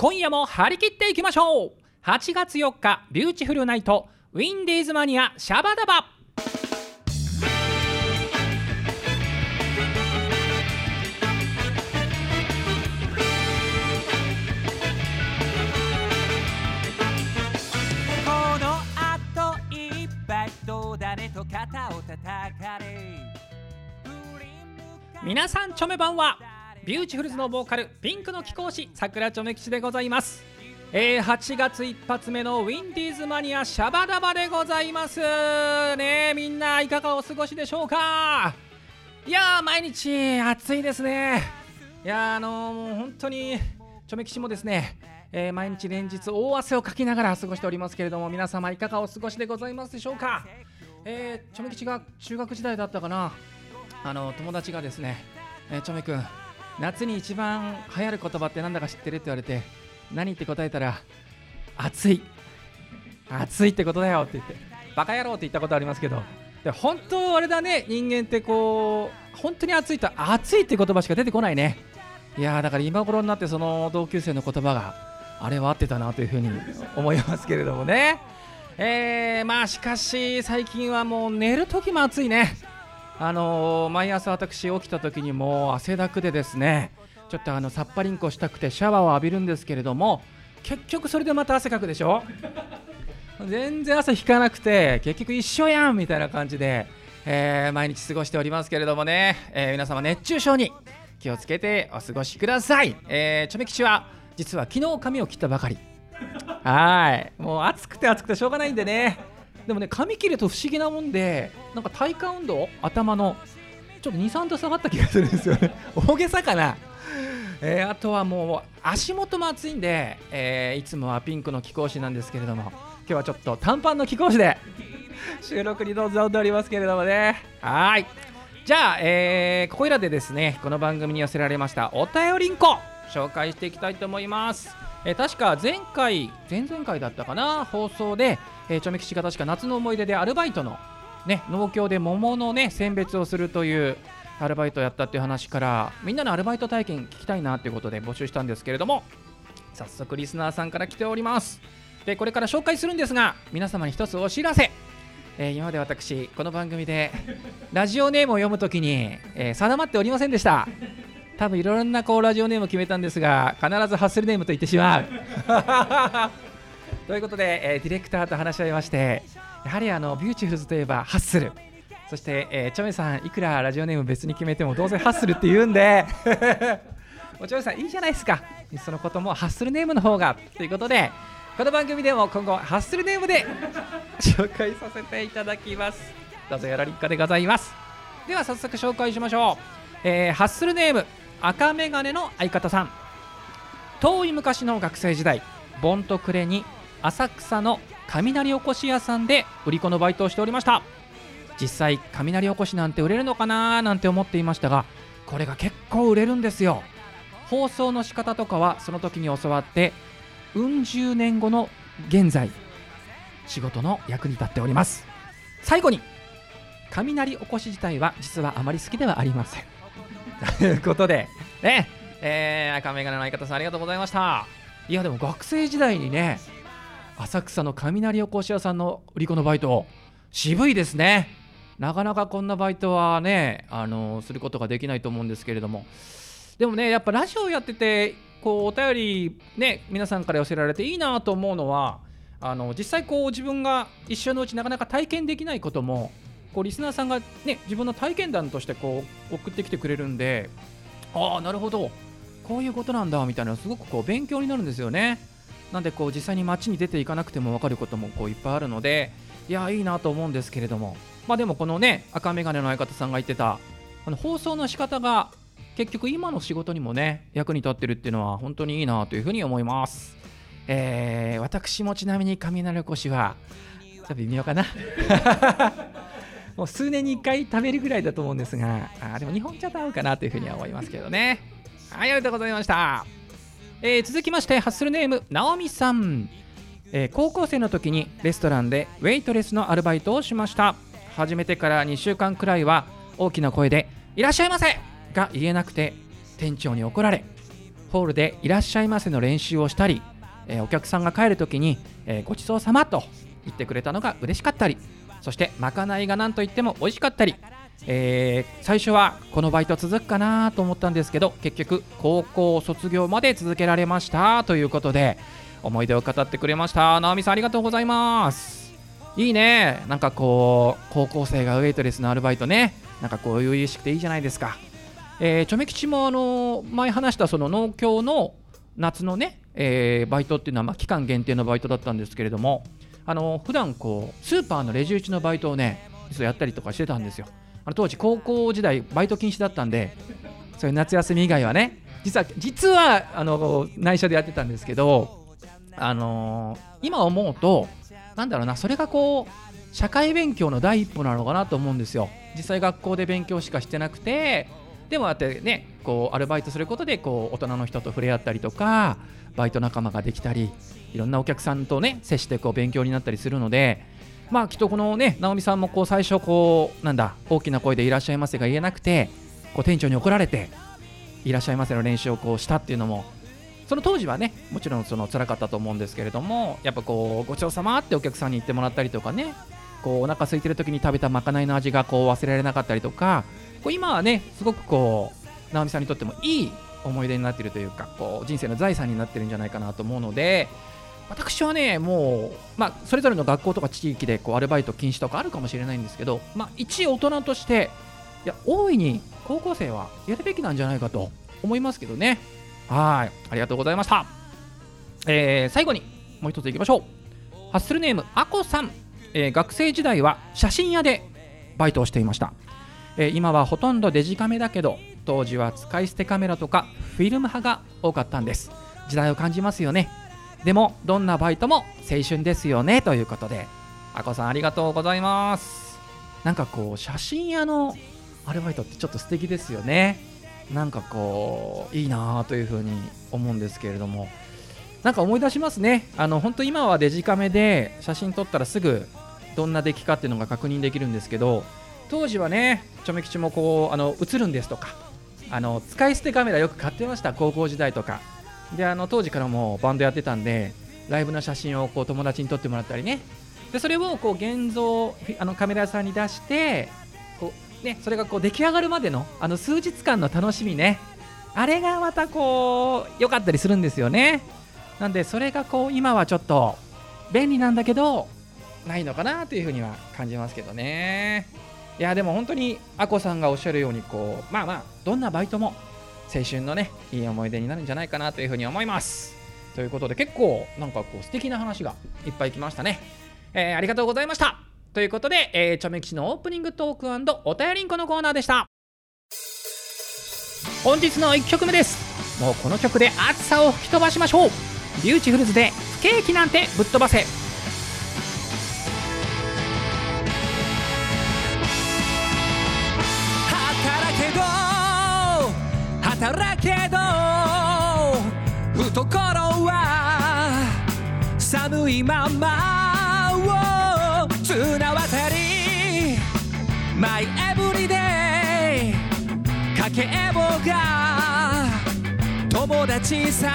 今夜も張り切っていきましょう。8月4日ビューティフルナイトウィンディーズマニアシャバダバ。この後いっぱいと誰と肩を叩かれ。皆さんチョメばんはビューティフルズのボーカルピンクの貴公子桜チョメ吉でございます。えー、8月一発目のウィンディーズマニアシャバダバでございます。ねえみんないかがお過ごしでしょうか。いやー毎日暑いですね。いやーあのー、もう本当にチョメ吉もですねえー毎日連日大汗をかきながら過ごしておりますけれども皆様いかがお過ごしでございますでしょうか。えー、チョメ吉が中学時代だったかな。あの友達がですね、えー、チョメ君夏に一番流行る言葉ってなんだか知ってるって言われて何って答えたら暑い。暑いってことだよって言ってバカ野郎って言ったことありますけど。で本当あれだね。人間ってこう本当に暑いと暑いって言葉しか出てこないね。いやだから今頃になってその同級生の言葉があれは合ってたなというふうに思いますけれどもね。えー、まあしかし最近はもう寝る時も暑いね。あのー毎朝私起きた時にもう汗だくでですねちょっとあのさっぱりんこしたくてシャワーを浴びるんですけれども結局それでまた汗かくでしょ？全然汗引かなくて結局一緒やんみたいな感じで、えー毎日過ごしておりますけれどもね、えー皆様熱中症に気をつけてお過ごしください、えー、チョメ吉は実は昨日髪を切ったばかり。はい。もう暑くて暑くてしょうがないんでね。でもね髪切ると不思議なもんでなんか体感温度頭のちょっと23度下がった気がするんですよね。大げさかな。えーあとはもう足元も暑いんで、えーいつもはピンクの貴公子なんですけれども今日はちょっと短パンの貴公子で収録に臨んでおりますけれどもね。はい。じゃあ、えーここいらでですねこの番組に寄せられましたお便りんこ紹介していきたいと思います、えー確か前回前々回だったかな放送で、えー、チョメ吉が確か夏の思い出でアルバイトのね農協で桃のね選別をするというアルバイトをやったっていう話からみんなのアルバイト体験聞きたいなっていうことで募集したんですけれども早速リスナーさんから来ております。でこれから紹介するんですが皆様に一つお知らせ、えー今まで私この番組でラジオネームを読むときに、えー定まっておりませんでした。多分いろんなこうラジオネームを決めたんですが必ずハッスルネームと言ってしまう。ということで、えーディレクターと話し合いましてやはりあのビューティフルズといえばハッスル。そして、えーチョメさんいくらラジオネーム別に決めてもどうせハッスルって言うんで。おチョメさんいいじゃないですか。そのこともハッスルネームの方が。ということでこの番組でも今後ハッスルネームで紹介させていただきます。どうぞよろりっかでございます。では早速紹介しましょう、えーハッスルネーム赤メガネの相方さん。遠い昔の学生時代ボンと暮れに浅草の雷おこし屋さんで売り子のバイトをしておりました。実際雷おこしなんて売れるのかななんて思っていましたがこれが結構売れるんですよ。放送の仕方とかはその時に教わってうん十年後の現在仕事の役に立っております。最後に雷おこし自体は実はあまり好きではありません。ということでねえー、赤眼鏡の相方さんありがとうございました。いやでも学生時代にね浅草の雷おこし屋さんの売り子のバイト渋いですね。なかなかこんなバイトはねあのすることができないと思うんですけれども。でもねやっぱラジオやっててこうお便りね皆さんから寄せられていいなと思うのはあの実際こう自分が一生のうちなかなか体験できないこともこうリスナーさんがね自分の体験談としてこう送ってきてくれるんでああなるほど。こういうことなんだみたいなすごくこう勉強になるんですよね。なんでこう実際に街に出ていかなくても分かることもこういっぱいあるのでいやいいなと思うんですけれども。まあでもこのね赤眼鏡の相方さんが言ってたあの放送の仕方が結局今の仕事にもね役に立ってるっていうのは本当にいいなというふうに思います、えー私もちなみに雷おこしはちょっと微妙かな。もう数年に1回食べるぐらいだと思うんですがあでも日本茶と合うかなというふうには思いますけどね。はいありがとうございました、えー続きましてハッスルネームなおみさんえー高校生の時にレストランでウェイトレスのアルバイトをしました始めてから2週間くらいは大きな声で「いらっしゃいませ!」が言えなくて店長に怒られホールでいらっしゃいませの練習をしたり、えーお客さんが帰るときに、えーごちそうさまと言ってくれたのが嬉しかったりそしてまかないが何と言っても美味しかったり、えー最初はこのバイト続くかなと思ったんですけど結局高校卒業まで続けられましたということで思い出を語ってくれました。直美さんありがとうございます。いいね。なんかこう高校生がウェイトレスのアルバイトね。なんかこう初々しくていいじゃないですか。えー、チョメ吉もあの前話したその農協の夏のね、えーバイトっていうのはま期間限定のバイトだったんですけれどもあの普段こうスーパーのレジ打ちのバイトをねやったりとかしてたんですよ。あの当時高校時代バイト禁止だったんでそういう夏休み以外はね実は実はあの内緒でやってたんですけどあの今思うとなんだろうなそれがこう社会勉強の第一歩なのかなと思うんですよ。実際学校で勉強しかしてなくてでもあってねこうアルバイトすることでこう大人の人と触れ合ったりとかバイト仲間ができたりいろんなお客さんとね接してこう勉強になったりするのでまあきっとこのね直美さんもこう最初こうなんだ大きな声でいらっしゃいませが言えなくてこう店長に怒られていらっしゃいませの練習をこうしたっていうのもその当時はねもちろんその辛かったと思うんですけれどもやっぱこうごちそうさまってお客さんに言ってもらったりとかねこうお腹空いてる時に食べたまかないの味がこう忘れられなかったりとかこう今はねすごくこう直美さんにとってもいい思い出になっているというかこう人生の財産になってるんじゃないかなと思うので私はねもう、まあ、それぞれの学校とか地域でこうアルバイト禁止とかあるかもしれないんですけど、まあ、一大人としていや大いに高校生はやるべきなんじゃないかと思いますけどね。はい。ありがとうございました、えー最後にもう一ついきましょう。ハッスルネームあこさん、えー学生時代は写真屋でバイトをしていました、えー今はほとんどデジカメだけど当時は使い捨てカメラとかフィルム派が多かったんです。時代を感じますよね。でもどんなバイトも青春ですよねということで。あこさんありがとうございます。なんかこう写真屋のアルバイトってちょっと素敵ですよね。なんかこういいなぁというふうに思うんですけれども。なんか思い出しますね。あの本当今はデジカメで写真撮ったらすぐどんな出来かっていうのが確認できるんですけど当時はねちょめ吉もこうあの映るんですとか。あの使い捨てカメラよく買ってました高校時代とか。であの当時からもバンドやってたんでライブの写真をこう友達に撮ってもらったりね。でそれをこう現像あのカメラ屋さんに出してこう、ね、それがこう出来上がるまでのあの数日間の楽しみね。あれがまたこう良かったりするんですよね。なんでそれがこう今はちょっと便利なんだけどないのかなというふうには感じますけどね。いやでも本当にあこさんがおっしゃるようにこうまあまあどんなバイトも青春のねいい思い出になるんじゃないかなというふうに思います。ということで結構なんかこう素敵な話がいっぱい来ましたね、えーありがとうございました。ということで、えー、チョメキシのオープニングトークお便りんこのコーナーでした。本日の1曲目です。もうこの曲で暑さを吹き飛ばしましょう。ビューティフルズで不景気なんてぶっ飛ばせ。働けど懐は寒いままを綱渡り。マイエブリデイかけえぼが友達さ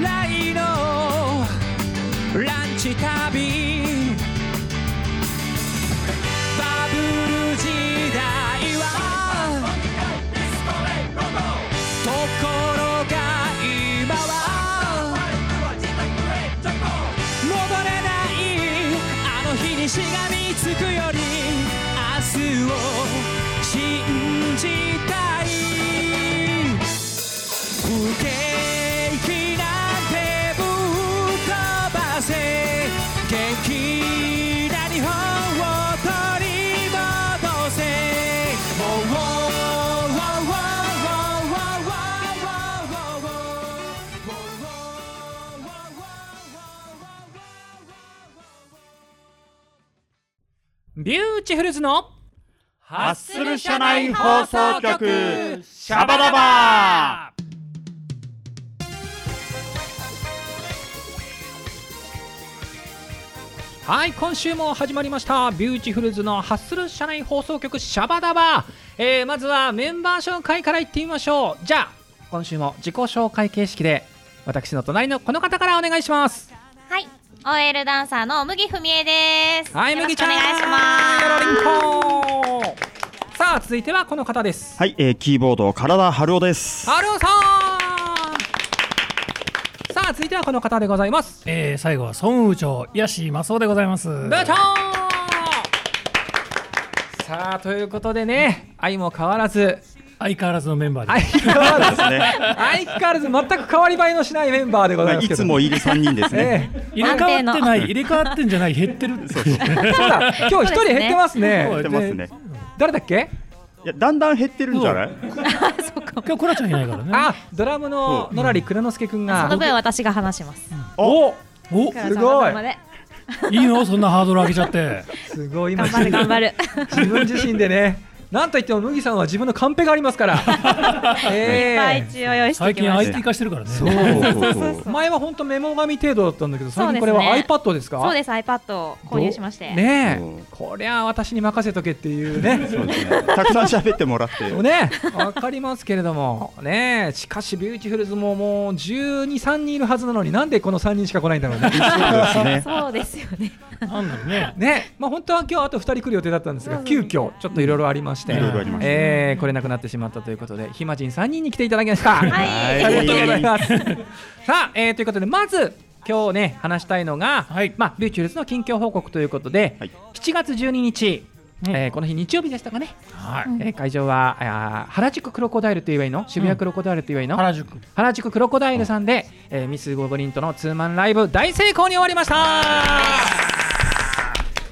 来のランチ旅チフルズのハッスル社内放送局シャバダバ。はい今週も始まりました。ビューティフルズのハッスル社内放送局シャバダバ、えー、まずはメンバー紹介からいってみましょう。じゃあ今週も自己紹介形式で私の隣のこの方からお願いします。はい、OL ダンサーの麦文江です。はい麦ちゃん願いします。さあ続いてはこの方ですはい、えー、キーボード体春夫です。ハルオさんさあ続いてはこの方でございますえー、最後は孫宇長ヤシマスオでございます。ブーチョーさあということでね愛も変わらず相変わらずのメンバーで。相変わらずですね。相変わらず全く変わり映えのしないメンバーでございますけど。いつもいる三人ですね。え入れ替わってない入れ替わってんじゃない減ってるそうそう。えそうだ。今日一人減ってますね。減ってますね。誰だっけ？いや、だんだん減ってるんじゃない？今日コラちゃんいないからね。あドラムの野良蔵之介くんそが。の分私が話します。おおすごいいいの？そんなハードル上げちゃって。すごい。今頑張る頑張る。自分自身でねなんといっても麦さんは自分のカンペがありますから えいっぱいえ一応用意して最近 IT 化してるからねそうそうそうそう。前は本当メモ紙程度だったんだけど最近これはそうですね iPad ですか？た。そうです iPad を購入しまして。ねえうんこりゃ私に任せとけっていうねそうですね。たくさん喋ってもらって。ねわかりますけれどもねしかしビューティフルズももう12、3人いるはずなのになんでこの3人しか来ないんだろうね。そうですね。そうですよね。なんだろうね。ね。まあ本当は今日あと2人来る予定だったんですが急遽ちょっといろいろありまして、いろいろありましたえー来れなくなってしまったということで暇人3人に来ていただきました。はい。ありがとうございます。さあ、えーということでまず今日ね話したいのが、はい。まあビューティフルズの近況報告ということで、はい。7月12日、うんえーこの日日曜日でしたかね。はい。えー会場はあー原宿クロコダイルって言えばいいの渋谷クロコダイルって言えばいいの、原宿。原宿クロコダイルさんで、えーミス・ゴブリンとのツーマンライブ大成功に終わりました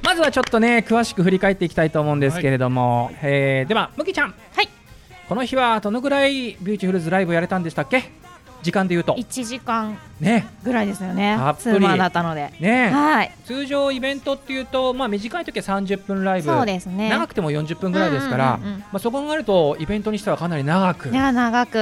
まずはちょっとね詳しく振り返っていきたいと思うんですけれども、えーでは麦ちゃん。はい。この日はどのぐらいビューティフルズライブやれたんでしたっけ？時間で言うと。1時間ね。ぐらいですよね。たっ。ぷり。ツーマンだったので。ね。はい。通常イベントっていうと、まあ、短い時は30分ライブ。そうですね。長くても40分ぐらいですから、うんうんうんうん。まあ、そこがあるとイベントにしてはかなり長く。いや長く。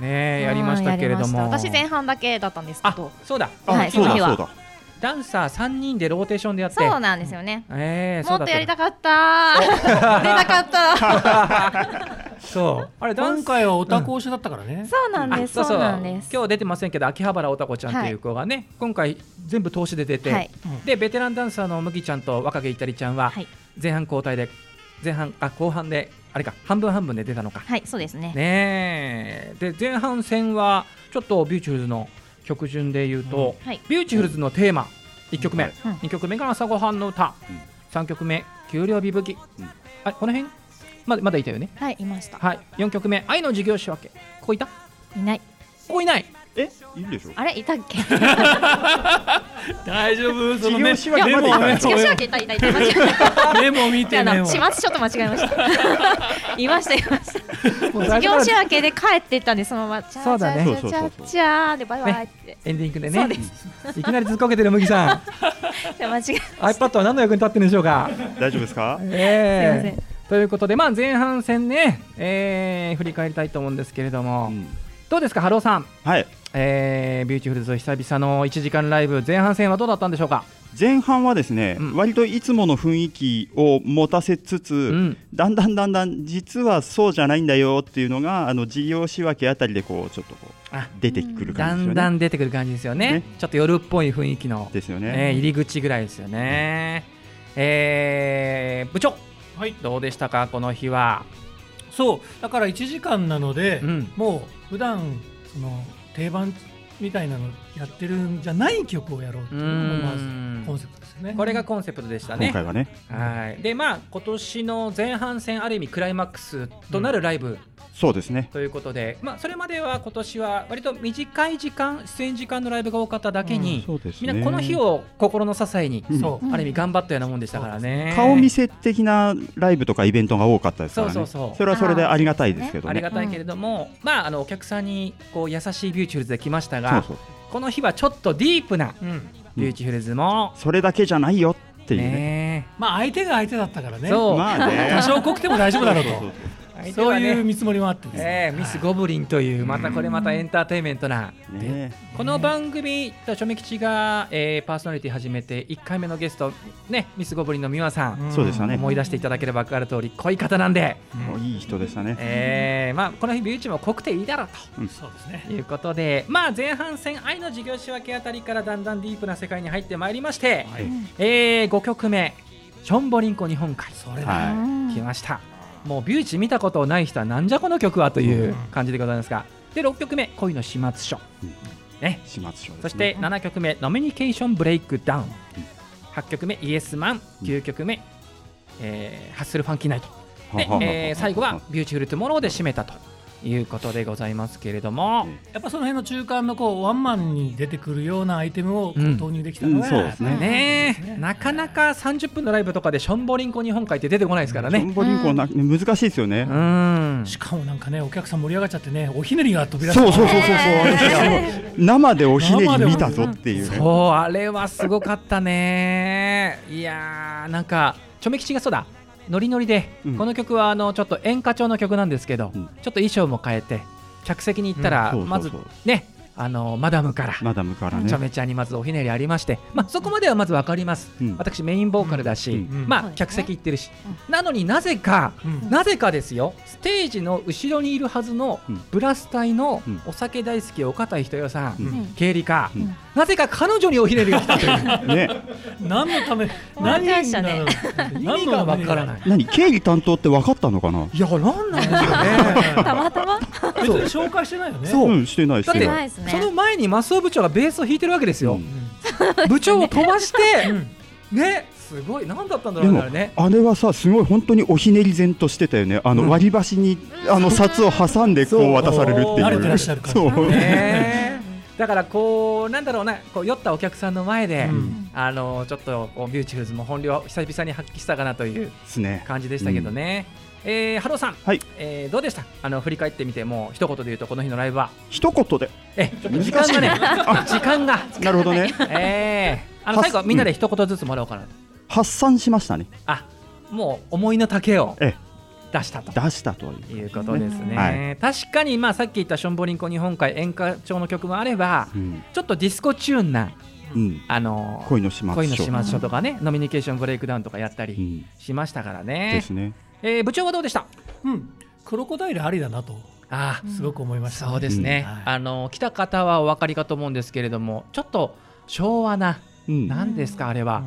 ねやりましたけれども。私前半だけだったんですけあど。そうだ。あ、はいそうだその日は。そうだ。ダンサー3人でローテーションでやって。そうなんですよね。えー、そうだもっとやりたかった。出たかった。そう。あれだ今回はおたこ推しだったからね。そうなんです。そうなんです。今日出てませんけど秋葉原おたこちゃんっていう子がね、今回全部通しで出て、はい。でベテランダンサーの麦ちゃんと若気いたりちゃんははい。前半交代で前半あ後半であれか半分半分で出たのか。はい、そうですね。ねえ。で前半戦はちょっとビューティフルズの曲順で言うと、うん。はい。ビューティフルズのテーマ1曲目、はい。うん2曲目が朝ごはんの歌、うん3曲目給料日吹き、うん。あこの辺？まだまだいたよね。はい、いました。はい。4曲目愛の事業仕分けここいた？こいない。こいないえ、いるでしょ？あれ、いたっけ？大丈夫？そ事業の？ね仕分けまでいかない違う、仕分けいた、いた、いた。間違えたメモ見てメモ始末ちょっと間違えました。いました、いました。もう事業仕分けで帰っていったんで、そのまま。そうだねチャーチャーチャーチャーで、バイバイって。エンディングでそうねでいきなりずっこけてる麦さんじゃあ間違え。iPad は何の役に立ってるんでしょうか大丈夫ですか。えすいませんということで、まあ、前半戦ね、えー振り返りたいと思うんですけれども、うんどうですか、ハローさん、はい。えービューティフルズ久々の1時間ライブ、前半戦はどうだったんでしょうか？前半はですね、うん割といつもの雰囲気を持たせつつ、んだんだんだんだん実はそうじゃないんだよっていうのがあの事業仕分けあたりでこうちょっとこうあ出てくるだん感じですよね。だん出てくる感じですよね、ねちょっと夜っぽい雰囲気の、ですよねね。入り口ぐらいですよね。えー部長、はいどうでしたか、この日は。そうだから1時間なので、うんもう普段その定番みたいなのやってるんじゃない曲をやろうっていうのがまずコンセプトですよね。これがコンセプトでしたね。今回はね。はい。でまあ今年の前半戦ある意味クライマックスとなるライブ。そうですね。ということで、まあそれまでは今年は割と短い時間出演時間のライブが多かっただけに、そうですね。みんなこの日を心の支えに、うん。そう。ある意味頑張ったようなもんでしたからね。顔見せ的なライブとかイベントが多かったですからね。そうそうそう。れはそれでありがたいですけどね。ありがたいけれども、まああのお客さんにこう優しいビューティフルズで来ましたが、そうそう。この日はちょっとディープなうん。ビューティフルズも、それだけじゃないよっていうね。ねまあ相手が相手だったからね。そう。まあね。多少濃くても大丈夫だろうと。そういう見積もりもあってですね。えーミス・ゴブリンというまたこれまたエンターテインメントな、ね。この番組とチョメ吉が、えーパーソナリティ始めて1回目のゲストねミス・ゴブリンの美和さん、そうでしたね。思い出していただければ分かる通り濃い方なんで、もういい人でしたね。えーまあ、この日ビューチも濃くていいだろうそうですね。と。いうことで、まあ、前半戦愛の事業仕分けあたりからだんだんディープな世界に入ってまいりまして、はい。えー、5曲目「ションボリンコ日本海」それだ。は来ましたもうビューチ見たことない人はなんじゃこの曲はという感じでございますが。で6曲目「恋の始末書」ね。い始末書ね。そして7曲目「ノミニケーションブレイクダウン」8曲目「イエスマン」9曲目「えーハッスルファンキーナイト」でえー最後は「ビューティフルトゥモロー」で締めたということでございますけれども、やっぱその辺の中間のこうワンマンに出てくるようなアイテムを投入できたのが、うん。そうですね。なかなか30分のライブとかでションボリンコ日本海って出てこないですからね。ションボリンコな難しいですよね。うん。しかもなんかねお客さん盛り上がっちゃってねおひねりが飛び出して。そうそうそうそう。そう生でおひねり見たぞっていう。ねそうあれはすごかったね。いやーなんかちょめ吉がそうだノリノリで、うん。この曲はあのちょっと演歌調の曲なんですけど、うん。ちょっと衣装も変えて客席に行ったら、まずねあのマダムから、マダムからね。ちょめちゃんにまずおひねりありまして、まあ、そこまではまず分かります、うん。私メインボーカルだし、うんうんまあ、客席行ってるし、なのになぜかうん。なぜかですよ。ステージの後ろにいるはずのうん。ブラス隊のうん。お酒大好き岡田人代さん、うん。うん。経理課、うん。なぜか彼女におひねりが来たという。ね。何のため何したね。意味がわからない。い。何経理担当って分かったのかな？いや、なんなんでしょうね。たまたま？別に紹介してないよね。そう。うんしてないしだっててない。ないですねその前に増尾部長がベースを弾いてるわけですよ。うん。部長を飛ばして、うん。ね、すごい、なんだったんだろうね。あれね。あれはさすごい本当におひねり然としてたよね。あの、うん。割り箸にあの札を挟んでこう渡されるっていう。慣れてらっしゃる感じそう。ねだからこうなんだろうなこう酔ったお客さんの前で、うん。あのちょっとビューティフルズも本領を久々に発揮したかなという感じでしたけどね、えー、ハローさん、はい。えーどうでした？あの振り返ってみてもう一言で言うとこの日のライブは？一言で？え時間がね時間が。なるほどね。えー、あのは最後みんなで一言ずつもらおうかな、発散しましたね。あもう思いの丈を。え出したと。出したといういうことですね、はい。確かにまあさっき言ったションボリンコ日本海演歌調の曲もあればうん、ちょっとディスコチューンなうん、あのー恋の始末書とかね、ノミニケーションブレイクダウンとかやったりうん、しましたからでね。すね。えー部長はどうでした？うん。クロコダイルありだなとあすごく思いましたね。そうですね、うん。はい。あの来た方はお分かりかと思うんですけれどもちょっと昭和なうん。何ですかあれは、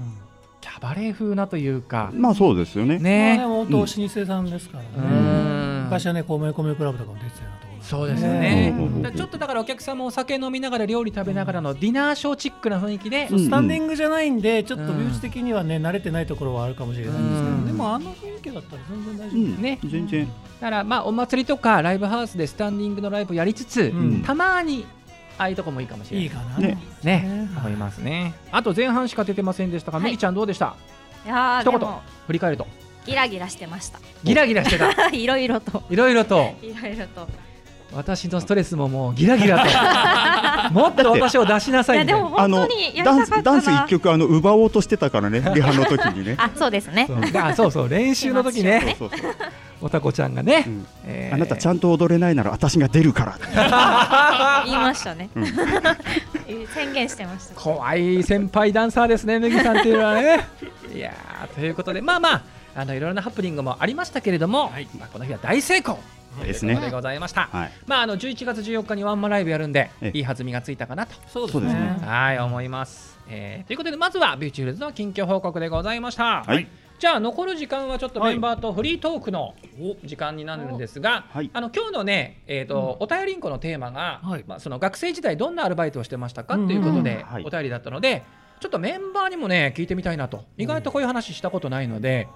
キャバレー風なというか。まあそうですよね。まあねね本当老舗さんですからうねん。昔はね米米クラブとかも出てたようなところそうですよね。ちょっとだからお客さんもお酒飲みながら料理食べながらのディナーショーチックな雰囲気で、うん。スタンディングじゃないんでちょっとうん美容師的にはね慣れてないところはあるかもしれないんですけうん。どでもあの雰囲気だったら全然大丈夫うん。ね。全然。だからまあお祭りとかライブハウスでスタンディングのライブをやりつつ、うん。たまにああいうとこもいいかもしれない。いいかな。ね。ね。ね。思いますね。あと前半しか出てませんでしたが、はい麦ちゃんどうでした。いやー一言振り返ると。ギラギラしてました。ギラギラしてた。いろいろと。いろいろと。いろいろと私のストレスももうギラギラと。もっと私を出しなさいみたいな。も本当にやりダンスダンス一な曲あの奪おうとしてたからね リハの時にね。あそうですね。そう。あそうそう練習の時ね。ねそうそうそうおたこちゃんがね、うん。えー。あなたちゃんと踊れないなら私が出るから。言いましたね。うん。宣言してました。怖い先輩ダンサーですね麦さんっていうのはね。いやーということでまあまああのいろいろなハプニングもありましたけれども、まあ、この日は大成功ですね。でございました、はい。まああの11月14日にワンマンライブやるんでええ。いい弾みがついたかなと。そうですね。はい思います、えーということでまずはビューティフルズの近況報告でございました、はい。じゃあ残る時間はちょっとメンバーとフリートークの時間になるんですが、はい。あの今日のね、えーとお便りんこのテーマが、はい。まあ、その学生時代どんなアルバイトをしてましたかということで、はい。お便りだったのでちょっとメンバーにもね聞いてみたいなと。意外とこういう話したことないので、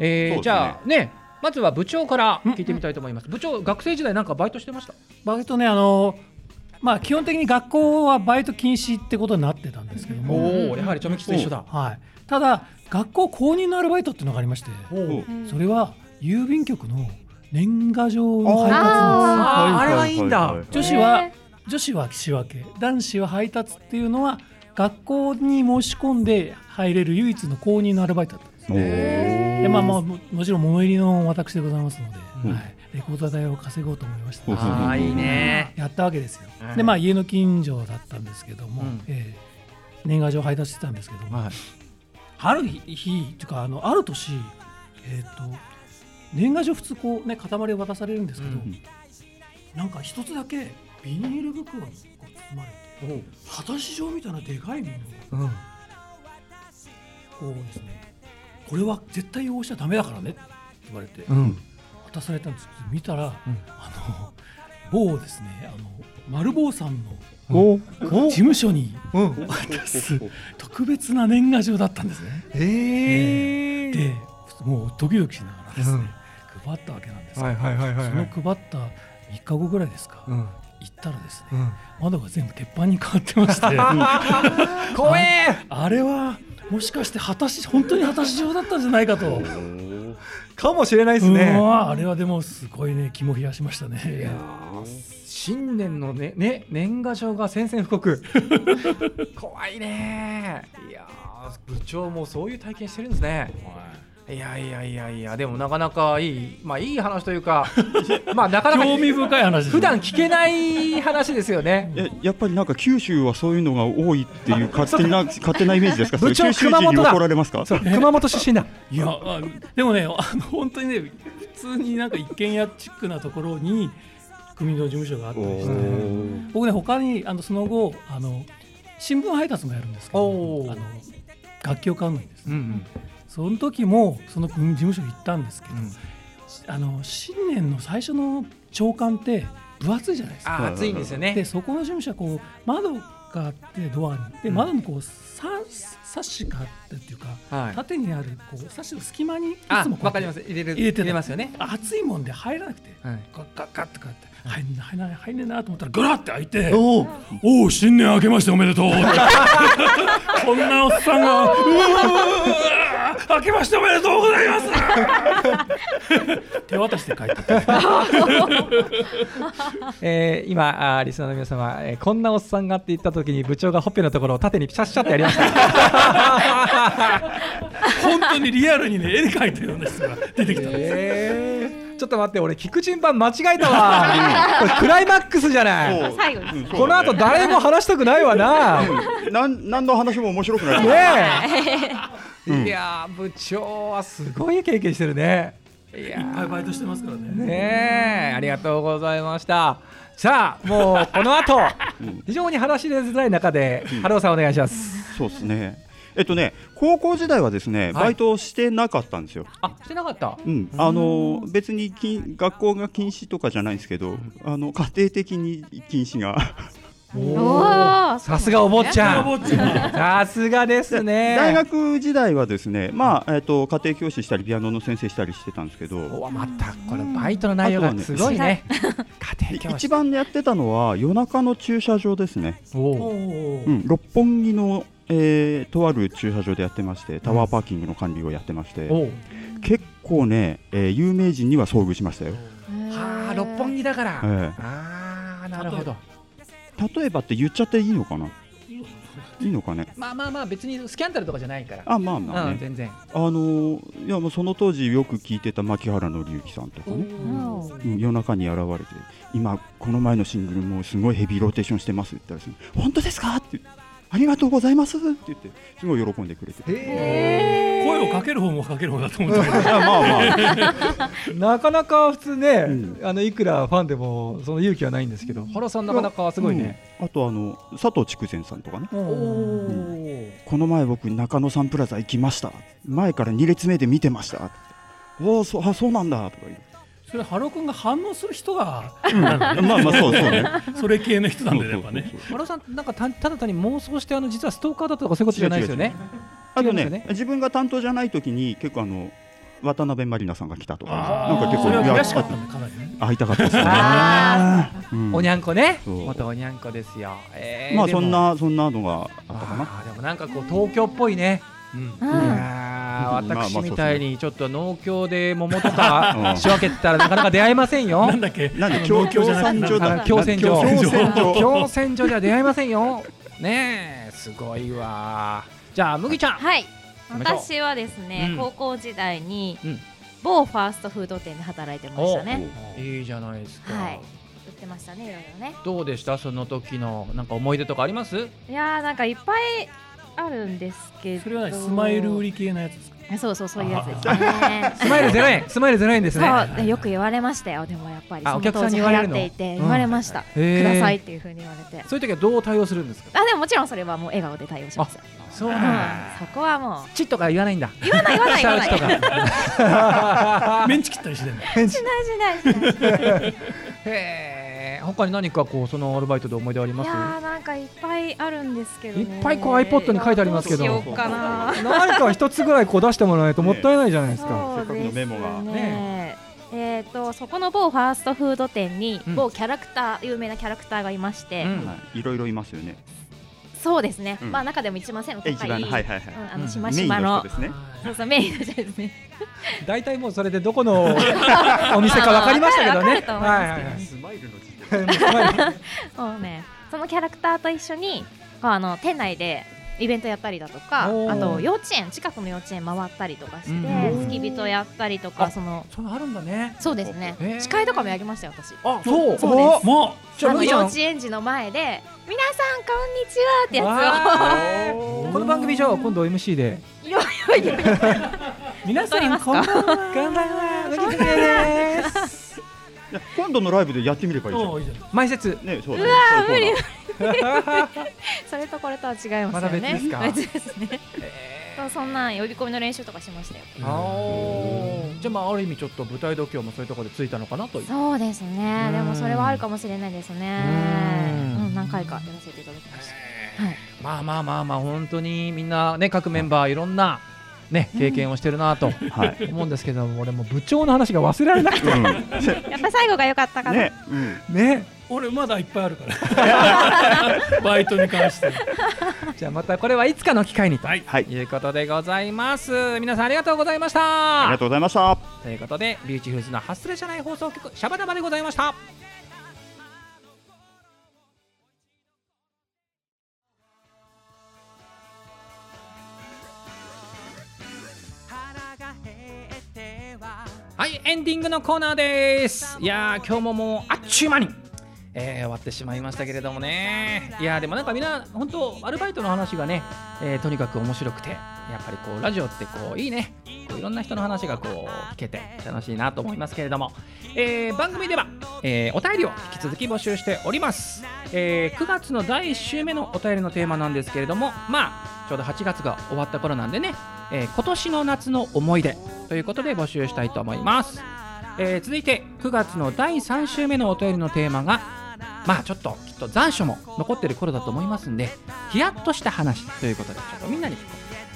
えーね。じゃあねまずは部長から聞いてみたいと思います。部長学生時代なんかバイトしてました？バイトねあのまあ基本的に学校はバイト禁止ってことになってたんですけども、おおやはりチョメキスと一緒だ。はい、ただ学校公認のアルバイトっていうのがありましておそれは郵便局の年賀状の配達なんですあれはいいんだ。女子は女子は仕分け男子は配達っていうのは学校に申し込んで入れる唯一の公認のアルバイトだっですでまあまあももちろん物入りの私でございますので、うん。はい、レコーダー代を稼ごうと思いましたああいいね。やったわけですよ。うん。でまあ家の近所だったんですけども、うん。えー年賀状配達してたんですけども、はい。ある日日というかあのある年えっ、と年賀状普通こうね塊を渡されるんですけど、うん。なんか一つだけビニール袋にこう包まれて果たし状みたいなでかいものがうん。こうですねこれは絶対汚しちゃダメだからねって言われてうん。渡されたんですけど見たら、うんあの某ですねあの丸坊さんのお事務所にうん。渡す特別な年賀状だったんですね。ええでもうドキドキしながらですね、配ったわけなんですけど、そのはい。配った3日後ぐらいですか、うん。行ったらですね、うん。窓が全部鉄板に変わってまして 怖え。あれはもしかして果たし本当に果たし状だったんじゃないかと。かもしれないですうね。わあれはでもすごいね肝冷やしましたね。ー新年のねね年賀状が宣戦布告 怖いねいやー部長もそういう体験してるんですねいやいやいやいやでもなかなかいいまあいい話というか まあなかなか興味深い話です普段聞けない話ですよね。えやっぱりなんか九州はそういうのが多いっていう勝手な 勝手なイメージですか？それ部長九州人に熊本だ。怒られますか？そう熊本出身だ。いやあでもねあの本当にね普通になんか一軒家チックなところに組の事務所があったりして。僕ね他にあのその後あの新聞配達もやるんですけどあの楽器を買うのにです。ね、うんその時もその組事務所行ったんですけど、うん。あの新年の最初の朝刊って分厚いじゃないですか。あ暑いんですよでねそこの事務所はこう窓があってドアにでうん。窓のこうササッシがあってっていうか、はい。縦にあるこうサッシの隙間にいあつもこうわかります。入れる入れてた。入れますよね。暑いもんで入らなくてはい。ガッガッガッってかって入んな入んな入んねえなと思ったらガラッて開いておお新年明けましておめでとう。こんなおっさんがうわ明けましておめでとうございます。手渡して帰った えー、今あーリスナーの皆様、えーこんなおっさんがって言った時に部長がほっぺのところを縦にピシャッシャってやりました。本当にリアルにね絵で描いたような人が出てきたんです。えー、ちょっと待って俺聞く順番間違えたわ。これクライマックスじゃない。最後に。うん。そうだねこの後誰も話したくないわな。ねなん何の話も面白くない。え、い。やー部長はすごい経験してるね。いやいっぱいバイトしてますからね。ーねえありがとうございました。さあもうこの後うん。非常に話しづらい中で春尾さんお願いします。そうですね。えっとね、高校時代はですね、はい。バイトをしてなかったんですよ。あしてなかった？うん、あの別に禁学校が禁止とかじゃないんですけど、あの家庭的に禁止が。おー。さすがお坊ちゃお坊んちゃん。さすがですね。大学時代はですね、まあえっと家庭教師したりピアノの先生したりしてたんですけど、おまたこれバイトの内容がすごいね。家庭教師。一番やってたのは夜中の駐車場ですね。うん、六本木の、えーとある駐車場でやってまして、タワーパーキングの管理をやってまして、お結構ね、えー有名人には遭遇しましたよ。はあ六本木だから、えああなるほど。え例えばって言っちゃっていいのかな？いいのかね？まあまあまあ別にスキャンダルとかじゃないから。あ、まあまあね。うん全然。あのーいやもうその当時よく聞いてた牧原紀之さんとかね、う。ん。夜中に現れて今この前のシングルもすごいヘビーローテーションしてますって言ったらですね本当ですか？ってありがとうございます。って言ってすごい喜んでくれて声をかける方もかける方だと思ったけど。いやまあまあ。なかなか普通ね、うん。あのいくらファンでもその勇気はないんですけど。原さんなかなかすごいね、うん。あとあの佐藤筑前さんとかね。おー。この前僕中野サンプラザ行きました。前から2列目で見てました。おおそうあそうなんだ。とか言うそれハロー君が反応する人がまあまあそうそうね。それ系の人なんだよねやっぱね。原さんなんかたただ単に妄想してあの実はストーカーだったとかそういうことじゃないですよね。あとね。ね自分が担当じゃない時に結構あの渡辺満里奈さんが来たとかあなんか結構悔しかったんだかなりね会いたかったですね。あうん。おにゃんこね。そう。元おにゃんこですよ、えーまあそんなそんなのがあったかな。でもなんかこう東京っぽいね。うん。うん。い私みたいにちょっと農協で桃と うかん。仕分けてたらなかなか出会えませんよ。なんだっけ？なんで共共農協じゃなくて産所。だ共選所。共選所。共選所では出会えませんよ。ねえすごいわ。じゃあ麦ちゃん。はい。私はですね、うん。高校時代に、うん。某ファーストフード店で働いてましたね。いいじゃないですか、はい。売ってましたねいろいろね。どうでした？その時のなんか思い出とかあります？いやーなんかいっぱいあるんですけど。それはねスマイル売り系のやつですか？そうそうそういうやつですね。スマイルゼロ円スマイルゼロ円ですね。そうでよく言われましたよ。でもやっぱりお客さんに言われるの？行っていてうん言われました、くださいっていうふうに言われて。そういう時はどう対応するんですか？あでももちろんそれはもう笑顔で対応しますよ、そううん、そこはもチッとか言わないんだ。う言わない言わない言わない。メンチ切ったりしてんの？しないしないしない。へえ他に何かこうそのアルバイトで思い出ありいます？やーなんかいっぱいあるんですけど、ね、いっぱいこう iPod に書いてありますけど。どうしようかな。何か一つぐらいこう出してもらわないともったいないじゃないですか、せっかくのメモが。ねえー、とそこの某ファーストフード店にうん。某キャラクター、有名なキャラクターがいまして、うん。はい。いろいろいますよね。そうですね、うん。まあ中でも一番背の高いえ一番はいはいはいうんあのうん。しましメインまのの人ですね。そうそうメインの人ですね。大体もうそれでどこの お店か分かりましたけどね。わかると思いますけど。ねスマイルの時 点そうね。そのキャラクターと一緒にあの店内でイベントやったりだとかあと幼稚園近くの幼稚園回ったりとかしてうん付き人やったりとかあそのそのあるんだね。そうですね。司会とかもやりましたよ私。あそう。そうです。もあのじゃあ麦ちゃん幼稚園児の前で「皆さんこんにちは」ってや この番組じゃあ今度 MC でつをいやいやいや。皆撮りますか？こんばんは。こんばんは。す今度のライブでやってみればいいじゃん。前説ねそうだねうわそういうコーナーそれとこれとは違いますよね。まだ別ですか？別ですね。そうそんな呼び込みの練習とかしましたよ。じゃあまあある意味ちょっと舞台度胸もそういうところでついたのかなという。そうですね。うん。でもそれはあるかもしれないですね。うん。うん何回かやらせていただきましたはい。まあまあまあまあ本当にみんなね各メンバーいろんなね経験をしてるなとはい。思うんですけども俺も部長の話が忘れられなくて。うん。やっぱ最後が良かったかな。ねうん。ね。俺まだいっぱいあるから。バイトに関して。じゃあまたこれはいつかの機会にとはい。はい。いうことでございます。皆さんありがとうございました。ありがとうございました。ということでビューティフルズのハッスル社内放送局シャバダバでございましたはいエンディングのコーナーです。いやー今日ももうあっちゅう間にえー終わってしまいましたけれどもね。いやでもなんかみんな本当アルバイトの話がね、えーとにかく面白くてやっぱりこうラジオってこういいね。こういろんな人の話がこう聞けて楽しいなと思いますけれども、えー番組では、えーお便りを引き続き募集しております、えー9月の第1週目のお便りのテーマなんですけれどもまあちょうど8月が終わった頃なんでね、えー今年の夏の思い出ということで募集したいと思います。えー続いて9月の第3週目のお便りのテーマがまあちょっときっと残暑も残ってる頃だと思いますんでヒヤッとした話ということでちょっとみんなに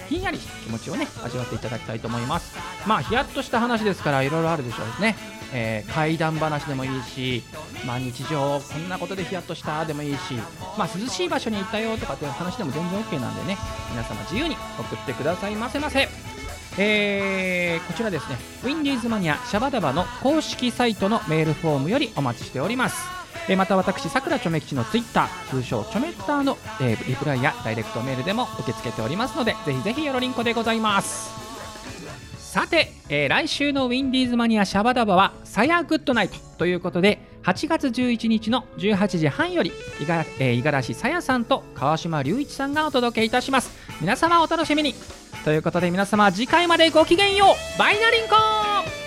ひんやりした気持ちをね味わっていただきたいと思います。まあヒヤッとした話ですからいろいろあるでしょうね、えー怪談話でもいいし、まあ、日常こんなことでヒヤッとしたでもいいし、まあ、涼しい場所に行ったよとかっていう話でも全然 OK なんでね皆様自由に送ってくださいませませ。えーこちらですね。ウィンディーズマニアシャバダバの公式サイトのメールフォームよりお待ちしております。えーまた私さくらちょめ吉のツイッター通称ちょめッターの、えーリプライやダイレクトメールでも受け付けておりますのでぜひぜひよろりんこでございます。さて、えー来週のウィンディーズマニアシャバダバは「さやグッドナイト」ということで8月11日の18時半より五十嵐さやさんと川島隆一さんがお届けいたします。皆様お楽しみに。ということで皆様次回までごきげんよう。バイナリンコー